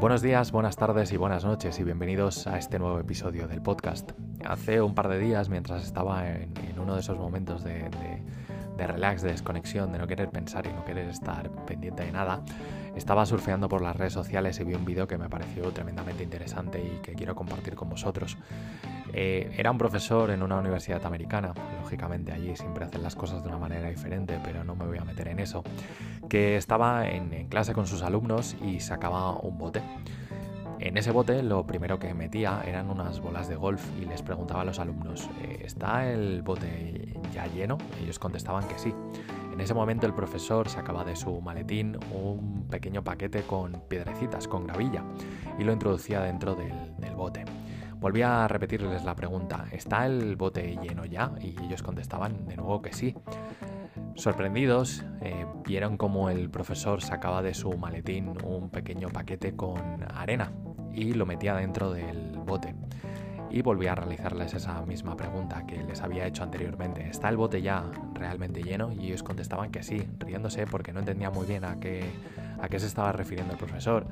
Buenos días, buenas tardes y buenas noches y bienvenidos a este nuevo episodio del podcast. Hace un par de días, mientras estaba en, uno de esos momentos de, de, relax, de desconexión, de no querer pensar y no querer estar pendiente de nada, estaba surfeando por las redes sociales y vi un vídeo que me pareció tremendamente interesante y que quiero compartir con vosotros. Eh, era un profesor en una universidad americana, lógicamente allí siempre hacen las cosas de una manera diferente, pero no me voy a meter en eso, que estaba en, clase con sus alumnos y sacaba un bote. En ese bote lo primero que metía eran unas bolas de golf y les preguntaba a los alumnos, eh, ¿está el bote ya lleno? Ellos contestaban que sí. En ese momento el profesor sacaba de su maletín un pequeño paquete con piedrecitas, con gravilla, y lo introducía dentro del bote. Volví a repetirles la pregunta, ¿está el bote lleno ya? Y ellos contestaban de nuevo que sí. Sorprendidos, eh, vieron como el profesor sacaba de su maletín un pequeño paquete con arena y lo metía dentro del bote. Y volví a realizarles esa misma pregunta que les había hecho anteriormente. ¿Está el bote ya realmente lleno? Y ellos contestaban que sí, riéndose porque no entendía muy bien a qué a qué se estaba refiriendo el profesor.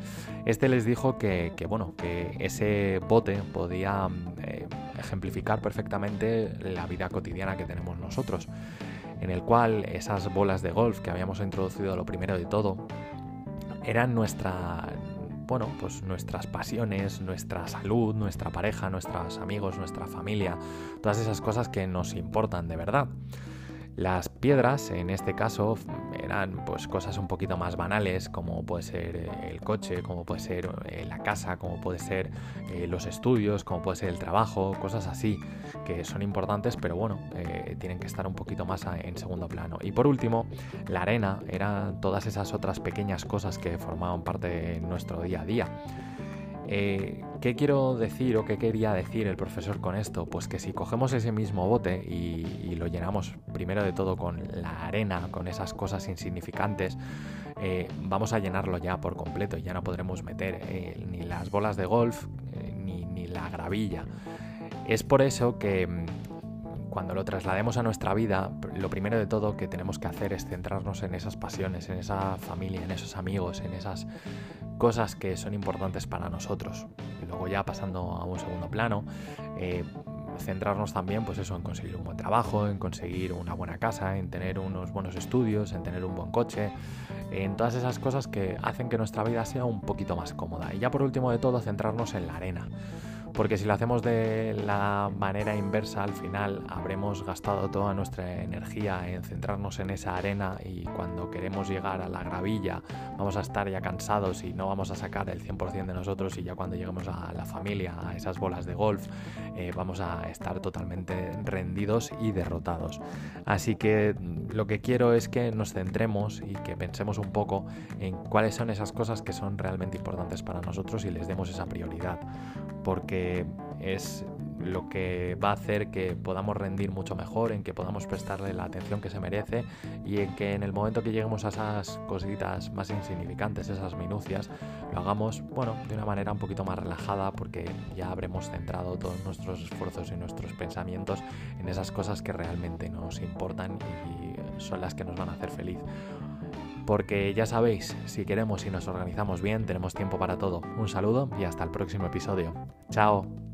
Este les dijo que, bueno, que ese bote podía eh, ejemplificar perfectamente la vida cotidiana que tenemos nosotros, en el cual esas bolas de golf que habíamos introducido lo primero de todo eran nuestra bueno, pues nuestras pasiones, nuestra salud, nuestra pareja, nuestros amigos, nuestra familia, todas esas cosas que nos importan de verdad. Las piedras, en este caso, eran pues cosas un poquito más banales, como puede ser eh, el coche, como puede ser eh, la casa, como puede ser eh, los estudios, como puede ser el trabajo, cosas así, que son importantes, pero bueno, tienen que estar un poquito más en segundo plano. Y por último, la arena, eran todas esas otras pequeñas cosas que formaban parte de nuestro día a día. Eh, ¿Qué quiero decir o qué quería decir el profesor con esto? Pues que si cogemos ese mismo bote y, lo llenamos primero de todo con la arena, con esas cosas insignificantes, eh, vamos a llenarlo ya por completo y ya no podremos meter eh, ni las bolas de golf ni, ni la gravilla. Es por eso que mm, cuando lo traslademos a nuestra vida, lo primero de todo que tenemos que hacer es centrarnos en esas pasiones, en esa familia, en esos amigos, en esas cosas que son importantes para nosotros. Y luego ya pasando a un segundo plano, eh, centrarnos también pues eso, en conseguir un buen trabajo, en conseguir una buena casa, en tener unos buenos estudios, en tener un buen coche, en todas esas cosas que hacen que nuestra vida sea un poquito más cómoda. Y ya por último de todo, centrarnos en la arena porque si lo hacemos de la manera inversa, al final habremos gastado toda nuestra energía en centrarnos en esa arena y cuando queremos llegar a la gravilla vamos a estar ya cansados y no vamos a sacar el 100% de nosotros y ya cuando lleguemos a la familia, a esas bolas de golf, eh, vamos a estar totalmente rendidos y derrotados. Así que lo que quiero es que nos centremos y que pensemos un poco en cuáles son esas cosas que son realmente importantes para nosotros y les demos esa prioridad porque es lo que va a hacer que podamos rendir mucho mejor, en que podamos prestarle la atención que se merece y en que en el momento que lleguemos a esas cositas más insignificantes, esas minucias, lo hagamos, bueno, de una manera un poquito más relajada porque ya habremos centrado todos nuestros esfuerzos y nuestros pensamientos en esas cosas que realmente nos importan y son las que nos van a hacer feliz porque ya sabéis, si queremos y nos organizamos bien, tenemos tiempo para todo. Un saludo y hasta el próximo episodio. Chao.